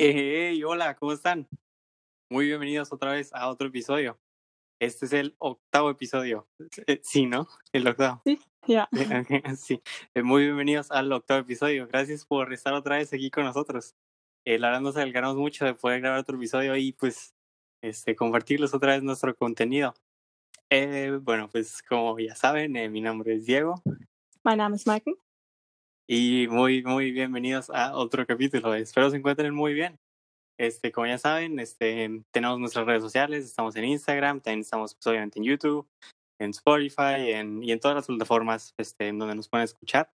Hey, hola, ¿cómo están? Muy bienvenidos otra vez a otro episodio. Este es el octavo episodio. Eh, Sí, ¿no? El octavo. Sí, ja. Eh, Sí. Eh, Muy bienvenidos al octavo episodio. Gracias por estar otra vez aquí con nosotros. Eh, la verdad nos alegramos mucho de poder grabar otro episodio y pues este, compartirles otra vez nuestro contenido. Eh, bueno, pues como ya saben, eh, mi nombre es Diego Mein Name ist Maike. Y muy, muy bienvenidos a otro capítulo. Espero se encuentren muy bien. Este, como ya saben, este, tenemos nuestras redes sociales, estamos en Instagram, también estamos pues, obviamente en YouTube, en Spotify en, y en todas las plataformas este, donde nos pueden escuchar.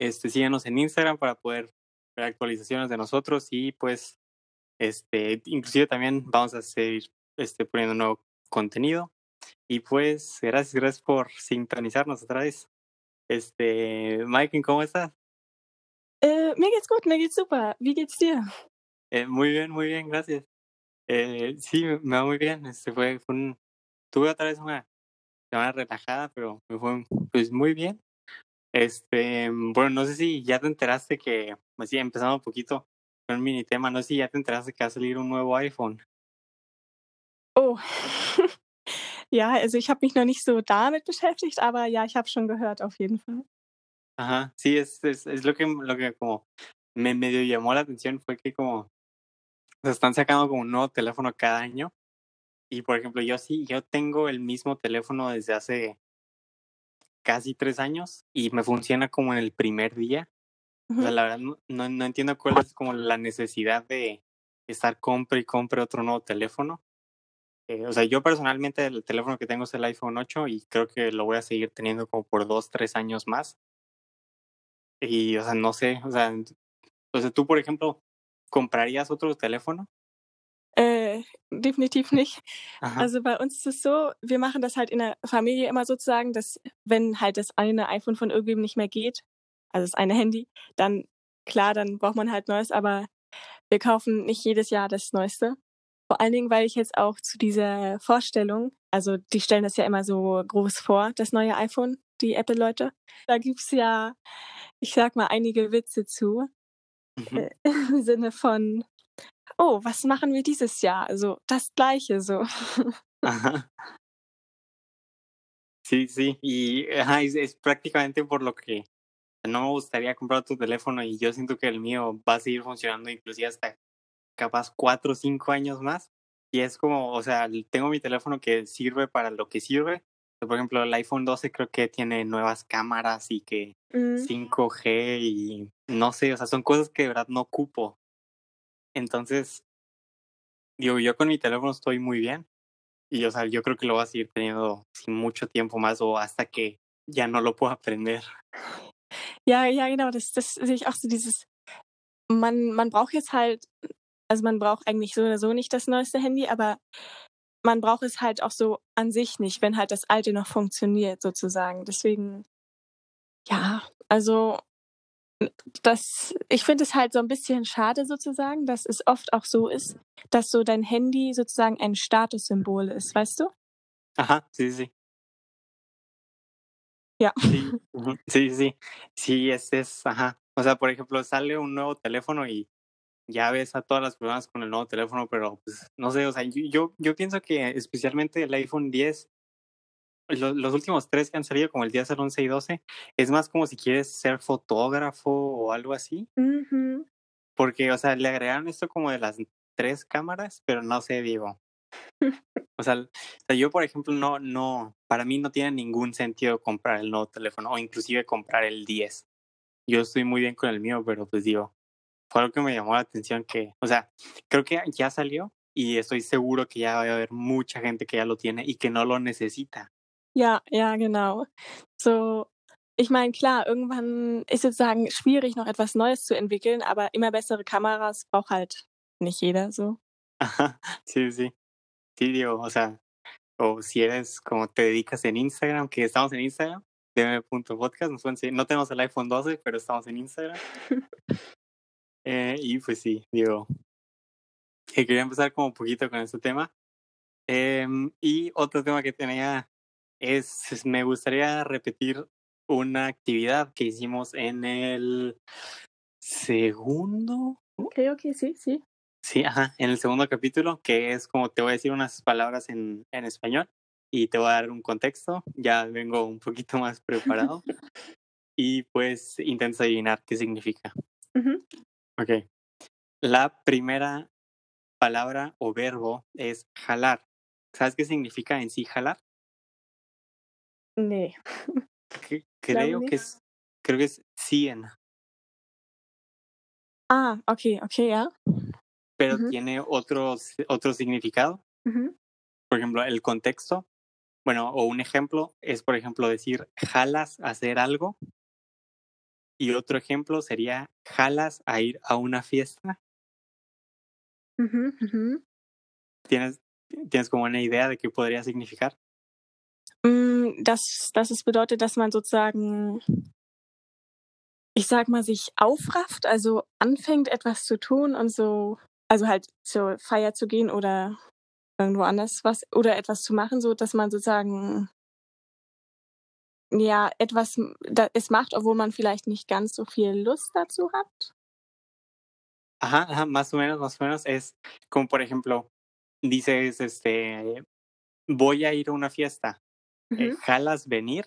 Este, síganos en Instagram para poder ver actualizaciones de nosotros y pues este, inclusive también vamos a seguir este, poniendo nuevo contenido. Y pues gracias, gracias por sintonizarnos otra vez. Este, Mike, ¿cómo estás? Äh, mir geht's gut, mir geht's super. Wie geht's dir? Eh, muy bien, muy bien, gracias. Eh, sí, me me va muy bien. Este fue, fue un, tuve otra vez una semana relajada, pero me fue pues muy bien. Este, bueno, no sé si ya te enteraste que, así empezando un poquito con un mini tema, no sé si ya te enteraste que va a salir un nuevo iPhone. Oh. ja, also ich habe mich noch nicht so damit beschäftigt, aber ja, ich habe schon gehört auf jeden Fall. Ajá, sí, es, es, es lo que, lo que como me medio llamó la atención fue que como se están sacando como un nuevo teléfono cada año. Y por ejemplo, yo sí, yo tengo el mismo teléfono desde hace casi tres años y me funciona como en el primer día. O sea, la verdad no, no, no entiendo cuál es como la necesidad de estar compre y compre otro nuevo teléfono. Eh, o sea, yo personalmente el teléfono que tengo es el iPhone 8 y creo que lo voy a seguir teniendo como por dos, tres años más. Y, o sea, no sé, o sea, sea, tú, por ejemplo, ¿comprarías otro teléfono? Äh, definitiv nicht. Ajá. Also bei uns ist es so, wir machen das halt in der Familie immer sozusagen, dass wenn halt das eine iPhone von irgendwem nicht mehr geht, also das eine Handy, dann klar, dann braucht man halt neues, aber wir kaufen nicht jedes Jahr das Neueste. Vor allen Dingen, weil ich jetzt auch zu dieser Vorstellung, also die stellen das ja immer so groß vor, das neue iPhone, die Apple-Leute. Da gibt's ja, ich sag mal, einige Witze zu, Ujú. äh, im Sinne von, oh, was machen wir dieses Jahr? Also das Gleiche so. Ajá. Sí, sí, y ajá, es, es prácticamente por lo que no me gustaría comprar otro teléfono y yo siento que el mío va a seguir funcionando inclusive hasta capaz cuatro o cinco años más. Y es como, o sea, tengo mi teléfono que sirve para lo que sirve. Por ejemplo, el iPhone 12 creo que tiene nuevas cámaras y que Mhm. 5G y no sé, o sea, son cosas que de verdad no ocupo. Entonces, digo, yo con mi teléfono estoy muy bien. Y, o sea, yo creo que lo voy a seguir teniendo sin mucho tiempo más o hasta que ya no lo pueda aprender. Ja, ja, genau, das, das sehe ich auch so dieses, man, man braucht jetzt halt, also man braucht eigentlich so oder so nicht das neueste Handy, aber man braucht es halt auch so an sich nicht, wenn halt das alte noch funktioniert sozusagen. Deswegen, ja, also das, ich finde es halt so ein bisschen schade sozusagen, dass es oft auch so ist, dass so dein Handy sozusagen ein Statussymbol ist, weißt du? Ajá, sí, sí. Ja. Sí, sí, sí. Sí, es, es, ajá. O sea, por ejemplo, sale un nuevo teléfono y ya ves a todas las personas con el nuevo teléfono, pero pues, no sé, o sea, yo, yo, yo pienso que especialmente el iPhone 10, lo- los últimos tres que han salido, como el 10, el 11 y 12, es más como si quieres ser fotógrafo o algo así, porque, o sea, le agregaron esto como de las tres cámaras, pero no sé, digo. O sea, o sea, yo, por ejemplo, no, no, para mí no tiene ningún sentido comprar el nuevo teléfono o inclusive comprar el 10. Yo estoy muy bien con el mío, pero pues digo, fue algo que me llamó la atención que, o sea, creo que ya salió y estoy seguro que ya va a haber mucha gente que ya lo tiene y que no lo necesita. Ja, ja, genau. So, ich meine, klar, irgendwann ist sozusagen schwierig, noch etwas Neues zu entwickeln, aber immer bessere Kameras braucht halt nicht jeder so. Ajá, sí, sí. Sí, digo, o sea, o si eres como te dedicas en Instagram, que estamos en Instagram, dm.podcast, nos pueden seguir. no tenemos el iPhone 12, pero estamos en Instagram. Eh, y pues sí, digo, que quería empezar como un poquito con este tema. Em, y otro tema que tenía es, es- me gustaría repetir una actividad que hicimos en el segundo creo que sí, sí. Sí, ajá, en el segundo capítulo, que es como te voy a decir unas palabras en, en español y te voy a dar un contexto, ya vengo un poquito más preparado y pues intenta adivinar qué significa. Ujú. Ok. La primera palabra o verbo es jalar. ¿Sabes qué significa en sí jalar? Glaube creo que es, creo que es ziehen, Ah, okay, okay, ja. pero Ujú. tiene otro, otro significado. Por ejemplo, el contexto, bueno, o un ejemplo es, por ejemplo, decir jalas hacer algo. Y otro ejemplo sería jalas a ir a una fiesta. Mhm, mhm. ¿Tienes, ¿Tienes como una idea de qué podría significar? Hm, dass dass es bedeutet, dass man sozusagen ich sage mal, sich aufrafft, also anfängt, etwas zu tun und so also halt zur Feier zu gehen oder irgendwo anders was oder etwas zu machen, so dass man sozusagen ja, etwas da es macht, obwohl man vielleicht nicht ganz so viel Lust dazu hat. Ajá, ajá, más o menos, más o menos es como, por ejemplo, dices, este, voy a ir a una fiesta. eh, Mhm. jalas venir.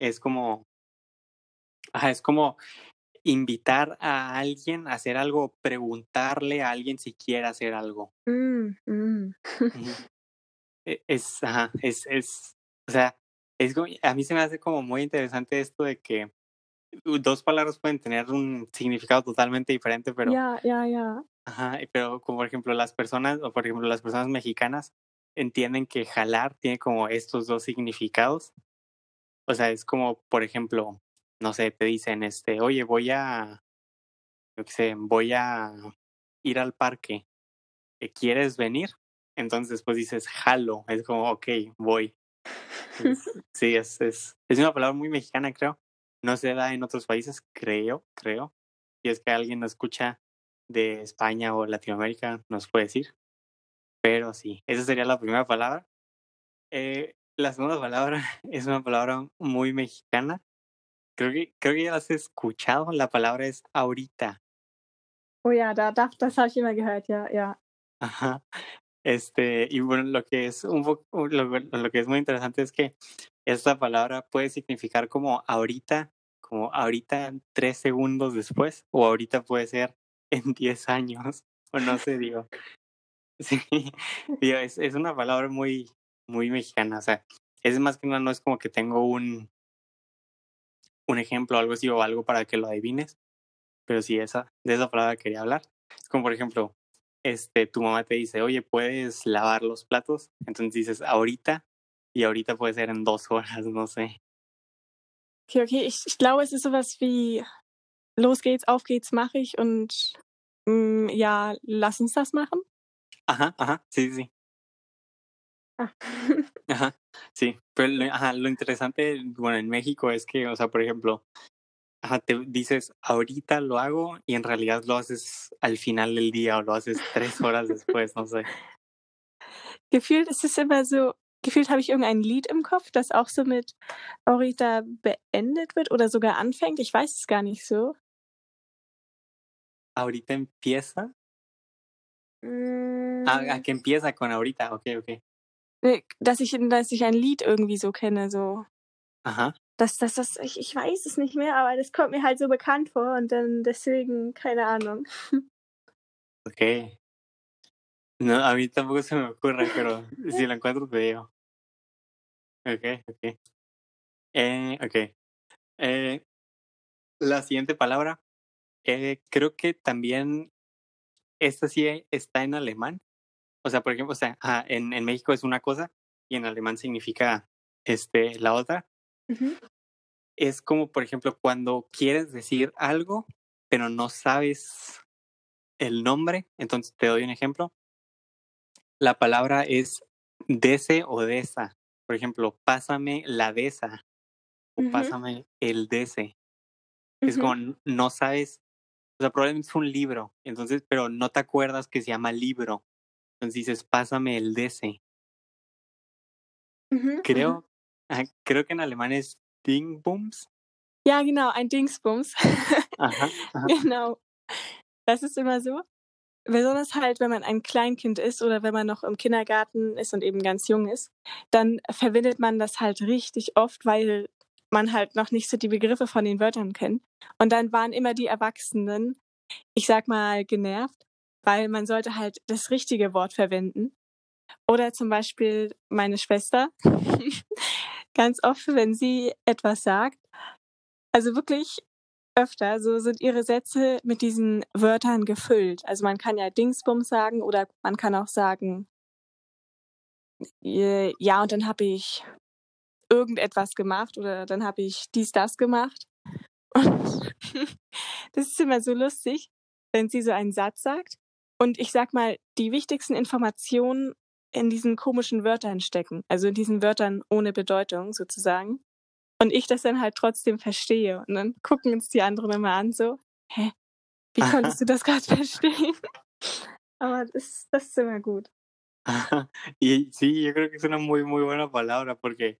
Es como, ajá, es como invitar a alguien a hacer algo, preguntarle a alguien si quiere hacer algo. Mm, mm. E- Es, ajá, es, es, o sea, es como- a mí se me hace como muy interesante esto de que dos palabras pueden tener un significado totalmente diferente, pero, Ja, ja, ja. ajá, pero como por ejemplo las personas, o por ejemplo las personas mexicanas entienden que jalar tiene como estos dos significados. O sea, es como, por ejemplo, no sé, te dicen, este, oye, voy a, yo qué sé, voy a ir al parque. ¿eh, ¿Quieres venir? Entonces después dices, jalo. Es como, ok, voy. Es- sí, es, es, es una palabra muy mexicana, creo. No se da en otros países, creo, creo. Si es que alguien nos escucha de España o Latinoamérica, nos puede decir. Pero sí, esa sería la primera palabra. Eh, la segunda palabra es una palabra muy mexicana. Creo que, creo que ya la has escuchado. La palabra es ahorita. Oh ja, da da das habe ich immer gehört, ja, ja. Ajá. Este, y bueno, lo que es un lo, que es muy interesante es que esta palabra puede significar como ahorita, como ahorita tres segundos después, o ahorita puede ser en 10 años, o no sé, digo. Sí, digo, es, es una palabra muy, muy mexicana, o sea, es más que nada, no es como que tengo un, un ejemplo algo así, o algo para que lo adivines, pero sí, esa, de esa palabra quería hablar. Es como, por ejemplo, este, tu mamá te dice, oye, ¿puedes lavar los platos? Entonces dices, ahorita, y ahorita puede ser en dos horas, no sé. Okay, okay, ich ich glaube, es ist so was wie: „Los geht's, auf geht's, mache ich und, hm, ja, lass uns das machen?“ Ajá, ajá, sí, sí, Ah. ajá, sí. Pero ajá, lo interesante, bueno, en México es que, o sea, por ejemplo, ajá, te dices, ahorita lo hago, y en realidad lo haces al final del día, o lo haces tres horas después, no sé. Gefühlt ist es immer so gefühlt habe ich irgendein Lied im Kopf, das auch so mit „ahorita“ beendet wird oder sogar anfängt. Ich weiß es gar nicht so. Ahorita empieza. Ah, Hm. ah, que empieza con ahorita, ok, ok. Ne, dass ich dass ich ein Lied irgendwie so kenne, so. Ajá. Das das das ich ich weiß es nicht mehr, aber das kommt mir halt so bekannt vor und dann deswegen, keine Ahnung. Ok. No, a mí tampoco se me ocurre, pero si lo encuentro te digo. Ok, ok. Eh, ok. Eh, la siguiente palabra, eh, creo que también esta sí está en alemán. O sea, por ejemplo, o sea, en, en México es una cosa y en alemán significa este, la otra. Es como, por ejemplo, cuando quieres decir algo, pero no sabes el nombre. Entonces te doy un ejemplo. La palabra es dese o desa. Por ejemplo, pásame la desa o pásame el dese. Es Mhm. como no sabes, o sea, probablemente es un libro, entonces, pero no te acuerdas que se llama libro. Entonces dices, pásame el dese. Mhm, mhm. Creo, creo que en alemán es Dingbums. Ja, genau, ein Dingsbums. Ajá, ajá. Genau. das ist immer so. Besonders halt, wenn man ein Kleinkind ist oder wenn man noch im Kindergarten ist und eben ganz jung ist, dann verwendet man das halt richtig oft, weil man halt noch nicht so die Begriffe von den Wörtern kennt. Und dann waren immer die Erwachsenen, ich sag mal, genervt, weil man sollte halt das richtige Wort verwenden. Oder zum Beispiel meine Schwester, ganz oft, wenn sie etwas sagt, also wirklich öfter, so sind ihre Sätze mit diesen Wörtern gefüllt. Also man kann ja Dingsbums sagen oder man kann auch sagen, äh, ja, und dann habe ich irgendetwas gemacht oder dann habe ich dies, das gemacht. Und das ist immer so lustig, wenn sie so einen Satz sagt. Und ich sag mal, die wichtigsten Informationen in diesen komischen Wörtern stecken, also in diesen Wörtern ohne Bedeutung sozusagen. Und ich das dann halt trotzdem verstehe. Und dann gucken uns die anderen immer an, so, hä, wie konntest du das gerade verstehen? Aber das, das ist immer gut. y sí, yo creo que es una muy, muy buena palabra porque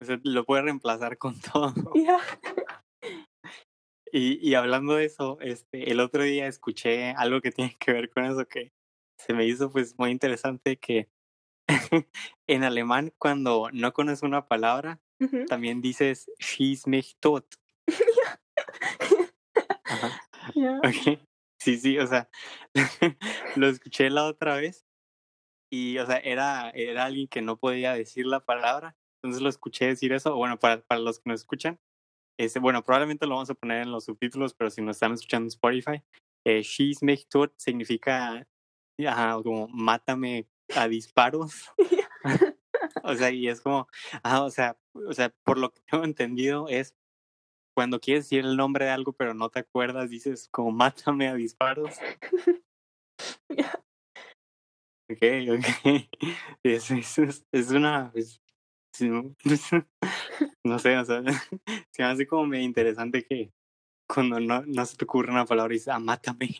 o sea, lo puede reemplazar con todo. Ja. Y, y hablando de eso, este, el otro día escuché algo que tiene que ver con eso que se me hizo pues muy interesante que en alemán cuando no conoces una palabra, Mhm. también dices schieß mich tot. Ajá. Ja. Ok. Sí, sí, o sea, lo escuché la otra vez y, o sea, era, era alguien que no podía decir la palabra, entonces lo escuché decir eso. Bueno, para, para los que nos escuchan, este, bueno, probablemente lo vamos a poner en los subtítulos, pero si nos están escuchando en Spotify, eh, Schieß mich tot significa ajá, como mátame a disparos. o sea, y es como, ah, o sea, o sea, por lo que tengo entendido es cuando quieres decir el nombre de algo pero no te acuerdas, dices como mátame a disparos. Ok, ok. Es, una... no sé, o sea, se me hace como medio interesante que cuando no, no se te ocurre una palabra dices, ah, mátame.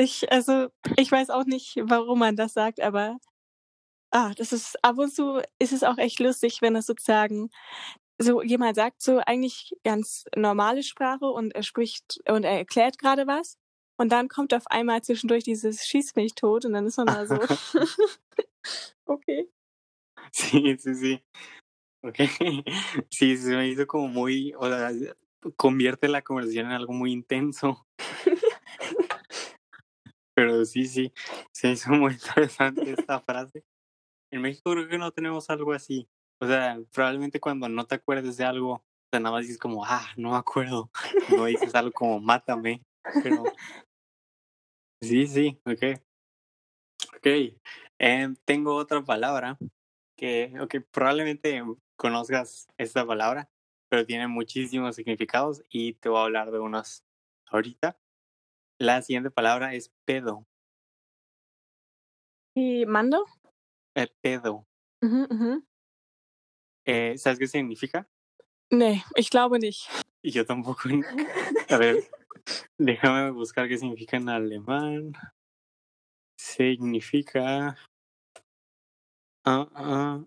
Ich, also, ich weiß auch nicht, warum man das sagt, aber ah, das ist ab und zu ist es auch echt lustig, wenn es sozusagen so jemand sagt so eigentlich ganz normale Sprache und er spricht und er erklärt gerade was und dann kommt auf einmal zwischendurch dieses Schieß mich tot und dann ist man da so okay. Sí, sí, sí. Ok. Sí, se me hizo como muy, o sea, convierte la conversación en algo muy intenso. Pero sí, sí, se hizo muy interesante esta frase. En México creo que no tenemos algo así. O sea, probablemente cuando no te acuerdes de algo, nada más dices como, ah, no me acuerdo. No dices algo como, mátame. Pero sí, sí, ok. Ok. Em, tengo otra palabra que, ok, probablemente conozcas esta palabra, pero tiene muchísimos significados y te voy a hablar de unos ahorita. La siguiente palabra es pedo. Wie Mando? Eh, pedo. Mhm, mhm. Eh, ¿Sabes qué significa? Nee, ich glaube nicht. Y yo tampoco. A ver, déjame buscar qué significa en alemán. Significa. Ah, ah,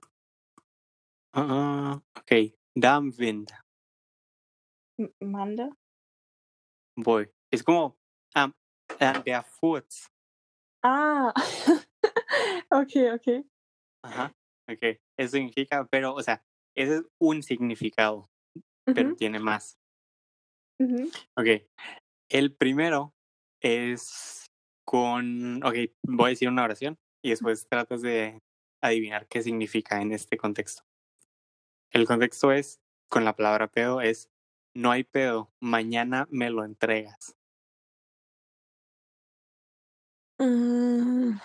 ah, ah, ok, Darmwind. M Mando? Voy. Es como. Ah, ah, der Furz. Ah. okay, okay. Ajá. Ok. Eso significa, pero, o sea, ese es un significado, pero tiene más. mhm. Ok. El primero es con. Ok, voy a decir una oración y después tratas de adivinar qué significa en este contexto. El contexto es, con la palabra pedo, es no hay pedo, mañana me lo entregas. Hm,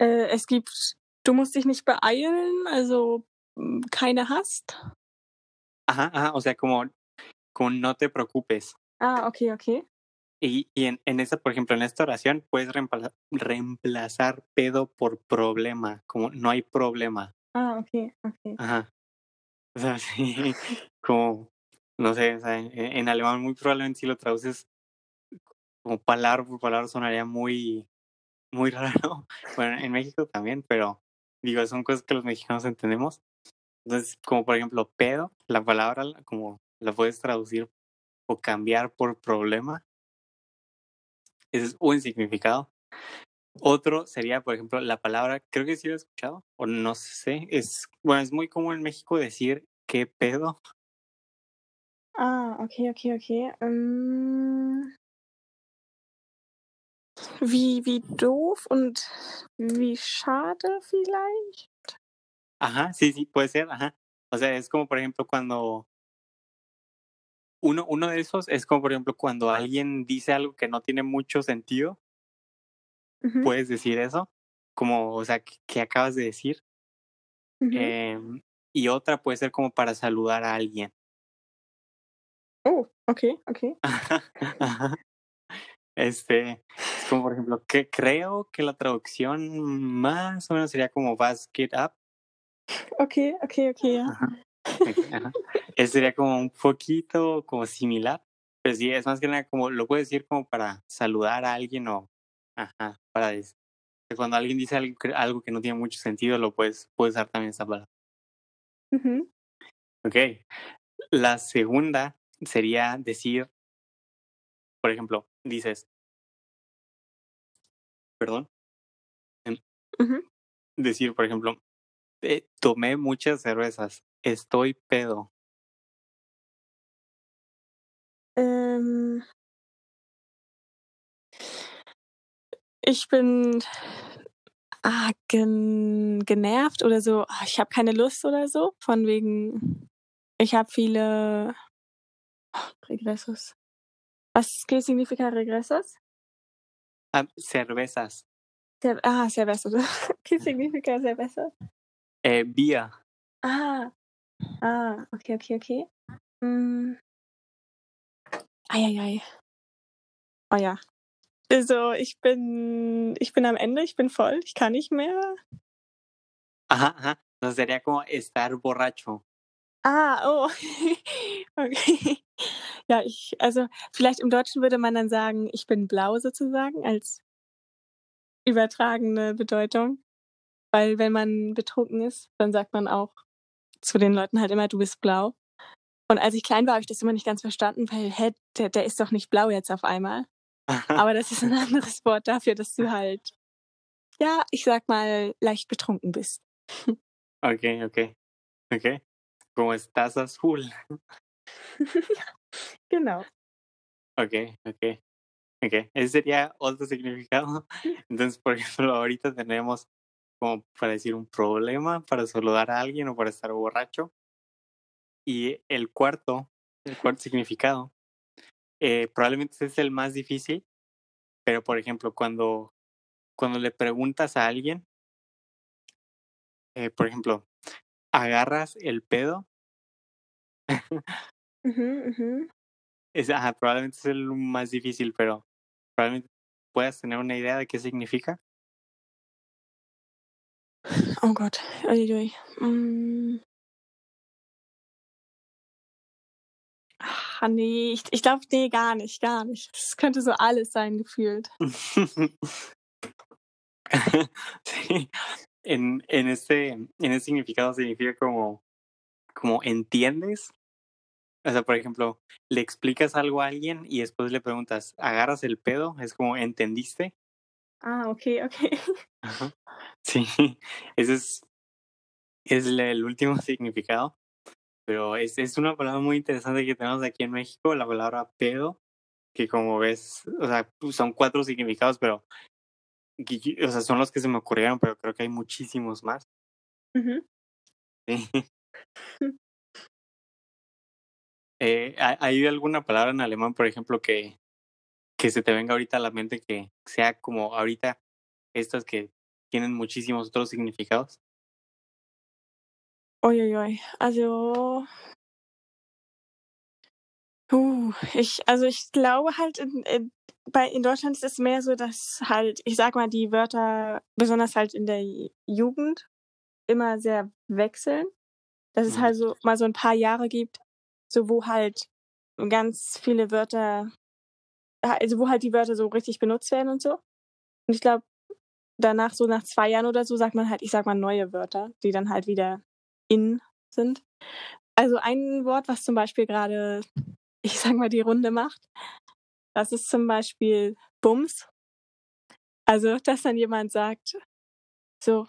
äh, es gibt du musst dich nicht beeilen, also, hm, keine Hast? Ajá, ajá, o sea, como, como no te preocupes. Ah, okay, okay. Y, y en, en esta, por ejemplo, en esta oración puedes reempla- reemplazar pedo por problema, como no hay problema. Ah, okay, okay. Ajá. O sea, sí, como, no sé, o sea, en, en alemán muy probablemente si lo traduces como palabra por palabra sonaría muy, muy raro. Bueno, en México también, pero digo, son cosas que los mexicanos entendemos. Entonces, como por ejemplo, pedo, la palabra la- como la puedes traducir o cambiar por problema. ese es un significado. Otro sería, por ejemplo, la palabra, creo que sí lo he escuchado, o no sé, es, bueno, es muy común en México decir qué pedo. Ah, okay, okay, okay. Ähm wie wie doof und wie schade vielleicht? Ajá, sí, sí, puede ser, ajá. O sea, es como, por ejemplo, cuando uno uno de esos es como, por ejemplo, cuando alguien dice algo que no tiene mucho sentido. Ujú. Puedes decir eso, como, o sea, ¿qué qué acabas de decir? Ujú. Em, y otra puede ser como para saludar a alguien. Oh, okay, okay. Ajá, ajá. Este, es como, por ejemplo, que creo que la traducción más o menos sería como "Vas, get up". Okay, okay, okay, ja. Ajá, okey, ajá. Ese sería como un poquito como similar, pero sí, es más que nada como lo puedes decir como para saludar a alguien o ajá, para dec cuando alguien dice algo que algo que no tiene mucho sentido, lo puedes puedes usar también esa palabra. Mhm. Okey. La segunda sería decir por ejemplo, dices perdón. Mhm. decir, por ejemplo, eh, tomé muchas cervezas, estoy pedo. Ähm ich bin, ah, gen genervt oder so. Ah, ich habe keine Lust oder so, von wegen ich habe viele regressos. Was qué significa regressos? Ah, cervezas. Cer ah, cervezas. ¿Qué significa cerveza? Eh, Bier. Ah. Ah, okay, okay, okay. Hm. Ei, ei, ei. Oh ja. Also, ich bin ich bin am Ende, ich bin voll, ich kann nicht mehr. Ajá, ajá. Entonces sería como estar borracho. Ah, oh. Okay. Ja, ich also, vielleicht im Deutschen würde man dann sagen: „Ich bin blau“, sozusagen als übertragene Bedeutung. Weil wenn man betrunken ist, dann sagt man auch zu den Leuten halt immer: „Du bist blau.“ Und als ich klein war, habe ich das immer nicht ganz verstanden, weil, hä, der der ist doch nicht blau jetzt auf einmal. Aber das ist 'n anderes Wort dafür, dass du halt, ja, ich sage mal, leicht betrunken bist. Okey, okey. Okey. Como estás azul. Genau. Okey, okey. Okey, ese sería otro significado. Entonces, por ejemplo, ahorita tenemos como para decir un problema, para saludar a alguien o para estar borracho. Y el cuarto el cuarto significado, eh, probablemente es el más difícil, pero, por ejemplo, cuando cuando le preguntas a alguien eh, por ejemplo, ¿agarras el pedo? Mhm. Ese ajá, probablemente es el más difícil, pero probablemente puedas tener una idea de qué significa. Oh Gott, ui, ui. Hm. Ah, ne, ich ich glaube, ne, gar nicht, gar nicht. Es könnte so alles sein gefühlt. Sí, en en ese en ese significado significa como como, ¿entiendes? O sea, por ejemplo, le explicas algo a alguien y después le preguntas: "¿Agarras el pedo?", es como, ¿entendiste? Ah, okay, okay. Ajá. Sí, ese es es el último significado, pero es es una palabra muy interesante que tenemos aquí en México, la palabra pedo, que como ves, o sea, pues, son 4 significados, pero o sea, son los que se me ocurrieron, pero creo que hay muchísimos más. Sí. Eh, ¿ha hay alguna palabra en alemán, por ejemplo, que que se te venga ahorita a la mente que sea como ahorita estas que tienen muchísimos otros significados? Ui, ui, ui. Also Uh, ich also, ich glaube halt in in bei in Deutschland ist es mehr so, dass halt, ich sage mal, die Wörter besonders halt in der Jugend immer sehr wechseln. Dass es Mhm. halt so mal so 'n paar Jahre gibt, so wo halt ganz viele Wörter also, wo halt die Wörter so richtig benutzt werden und so. Und ich glaube, danach so nach 2 Jahren oder so sagt man halt, ich sage mal, neue Wörter, die dann halt wieder in sind. Also, ein Wort, was zum Beispiel grade, ich sage mal, die Runde macht das ist zum Beispiel Bums. Also, dass dann jemand sagt so: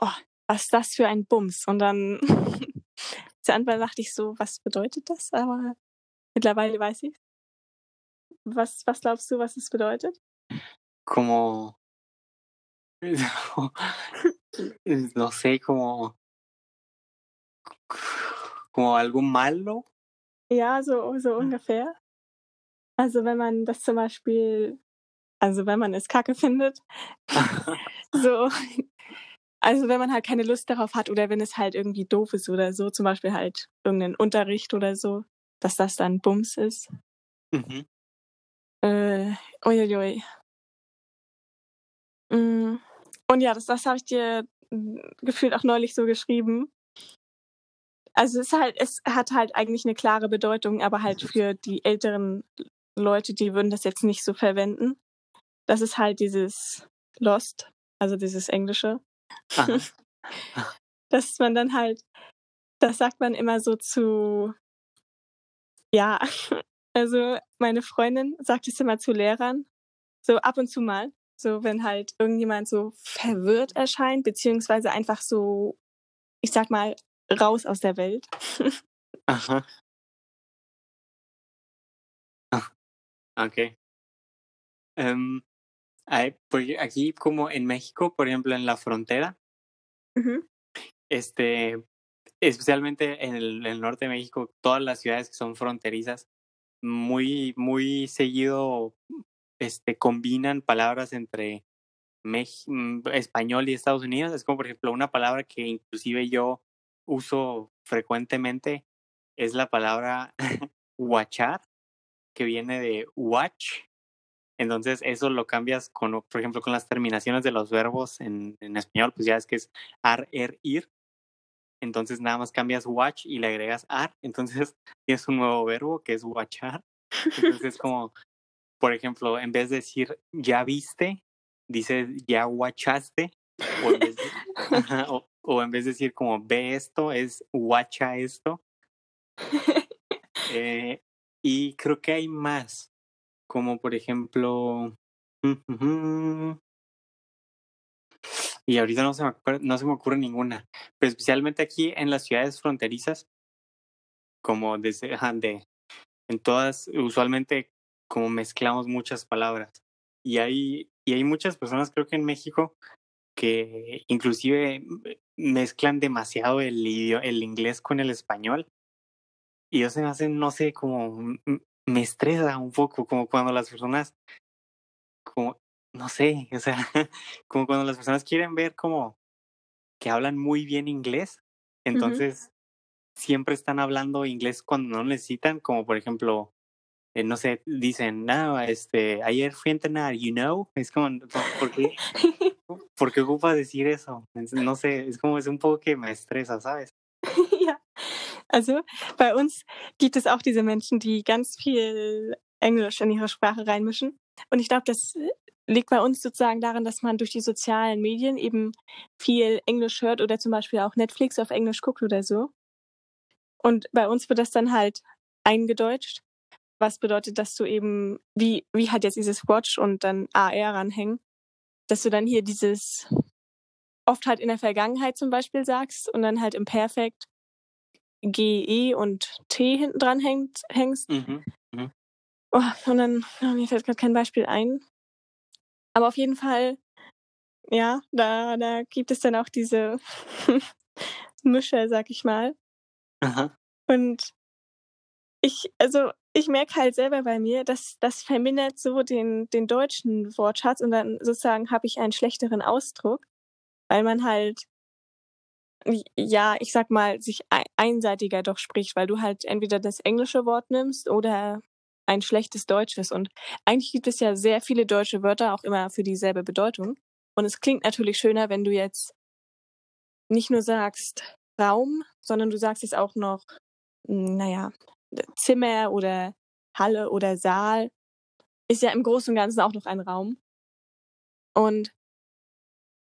„Oh, was ist das für ein Bums?“ Und dann zur Anfang dachte ich so: „Was bedeutet das?“ Aber mittlerweile weiß ich's. Was was glaubst du, was es bedeutet? Como no sé, como como algo malo? Ja, so so ungefähr. Also, wenn man das zum Beispiel also, wenn man es Kacke findet, so also, wenn man halt keine Lust darauf hat oder wenn es halt irgendwie doof ist oder so, zum Beispiel halt irgend 'nen Unterricht oder so, dass das dann Bums ist. Mhm. Äh, ui ui ui. Hm, und ja, das das habe ich dir, gefühlt auch neulich so geschrieben. Also, es ist halt es hat halt eigentlich 'ne klare Bedeutung, aber halt für die älteren Leute, die würden das jetzt nicht so verwenden. Das ist halt dieses lost, also dieses Englische. Aha. Dass man dann halt das sagt man immer so zu ja, also meine Freundin sagt es immer zu Lehrern, so ab und zu mal, so wenn halt irgendjemand so verwirrt erscheint, beziehungsweise einfach so, ich sage mal, raus aus der Welt. Ajá. Okey. Em, hay porque aquí como en México, por ejemplo, en la frontera este, especialmente en el el norte de México, todas las ciudades que son fronterizas, muy muy seguido, este, combinan palabras entre Mex mm, español y Estados Unidos. Es como, por ejemplo, una palabra que inclusive yo uso frecuentemente es la palabra guachar, que viene de watch. Entonces, eso lo cambias con, por ejemplo, con las terminaciones de los verbos en en español, pues ya ves que es ar, er, ir. Entonces, nada más cambias watch y le agregas ar. Entonces, tienes un nuevo verbo que es guachar. Entonces, es como, por ejemplo, en vez de decir: "¿Ya viste?", dices: "¿Ya guachaste?". O en vez de o o en vez de decir como: "Ve esto", es: "Guacha esto". Eh, y creo que hay más, como por ejemplo, y ahorita no se me acuer no se me ocurre ninguna, pero especialmente aquí en las ciudades fronterizas como desde de en todas, usualmente, como mezclamos muchas palabras. Y hay y hay muchas personas, creo que en México, que inclusive m mezclan demasiado el el inglés con el español. Y eso me hace, no sé, como me estresa un poco, como cuando las personas como, no sé, o sea, como cuando las personas quieren ver como que hablan muy bien inglés, entonces siempre están hablando inglés cuando no necesitan, como por ejemplo, eh, no sé, dicen: "No, este, ayer fui a entrenar", you know, es como, ¿por qué por qué ocupas decir eso? No sé, es como es un poco que me estresa, ¿sabes? Also, bei uns gibt es auch diese Menschen, die ganz viel Englisch in ihre Sprache reinmischen. Und ich glaube, das liegt bei uns sozusagen daran, dass man durch die sozialen Medien eben viel Englisch hört oder zum Beispiel auch Netflix auf Englisch guckt oder so. Und bei uns wird das dann halt eingedeutscht, was bedeutet, dass du eben wie wie halt jetzt dieses Watch und dann AR ranhängen, dass du dann hier dieses oft halt in der Vergangenheit zum Beispiel sagst und dann halt im Perfekt GE und T hinten dran hängt hängst. Mhm, mhm. Oh, und dann oh, mir fällt grad kein Beispiel ein. Aber auf jeden Fall, ja, da da gibt es dann auch diese Mischer, sage ich mal. Aha. Und ich also, ich merke halt selber bei mir, dass das vermindert so den den deutschen Wortschatz und dann sozusagen habe ich einen schlechteren Ausdruck, weil man halt ja, ich sage mal, sich ei einseitiger doch spricht, weil du halt entweder das englische Wort nimmst oder ein schlechtes Deutsches. Und eigentlich gibt es ja sehr viele deutsche Wörter auch immer für dieselbe Bedeutung. Und es klingt natürlich schöner, wenn du jetzt nicht nur sagst Raum, sondern du sagst jetzt auch noch, na ja, Zimmer oder Halle oder Saal. Ist ja im Großen und Ganzen auch noch ein Raum. Und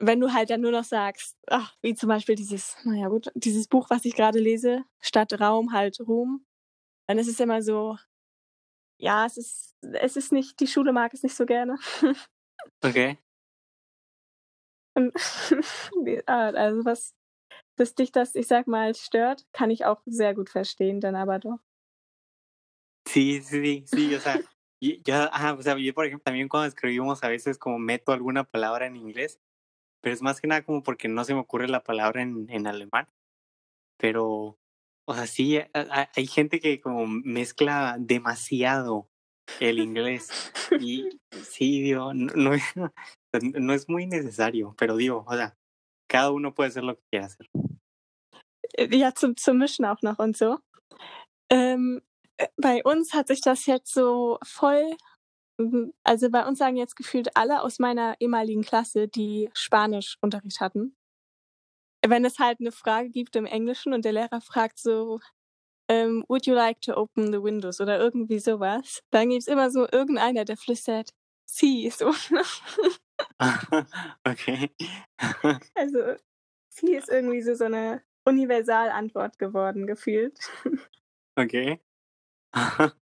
wenn du halt dann nur noch sagst, ach, wie zum Beispiel dieses na ja gut, dieses Buch, was ich grade lese, statt Raum halt Ruhm, dann ist es immer so ja, es ist, es ist nicht, die Schule mag es nicht so gerne. Okay. Ah, also was, dass dich das, ich sag mal, stört, kann ich auch sehr gut verstehen, dann aber doch. Sí, sí, sí, o sea, yo, ajá, o sea, yo por ejemplo también cuando escribimos a veces como meto alguna palabra en inglés, pero es más que nada como porque no se me ocurre la palabra en, en alemán. Pero, o sea, sí, a- a- hay gente que como mezcla demasiado el inglés y sí, digo, no, no, es- no es muy necesario, pero digo, o sea, cada uno puede hacer lo que quiera hacer. Äh, Ja, zum, zum Mischen auch noch und so. Ähm, äh, bei uns hat sich das jetzt so voll, also bei uns sagen jetzt gefühlt alle aus meiner ehemaligen Klasse, die Spanischunterricht hatten. Wenn es halt eine Frage gibt im Englischen und der Lehrer fragt so, ähm, would you like to open the windows oder irgendwie sowas, dann gibt's immer so irgendeiner, der flüstert, sie, so. okay. Also, sie ist irgendwie so, so eine Universalantwort geworden, gefühlt. Okay.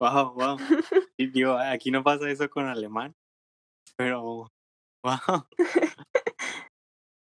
Wow, wow. Y digo, aquí no pasa eso con alemán, pero wow.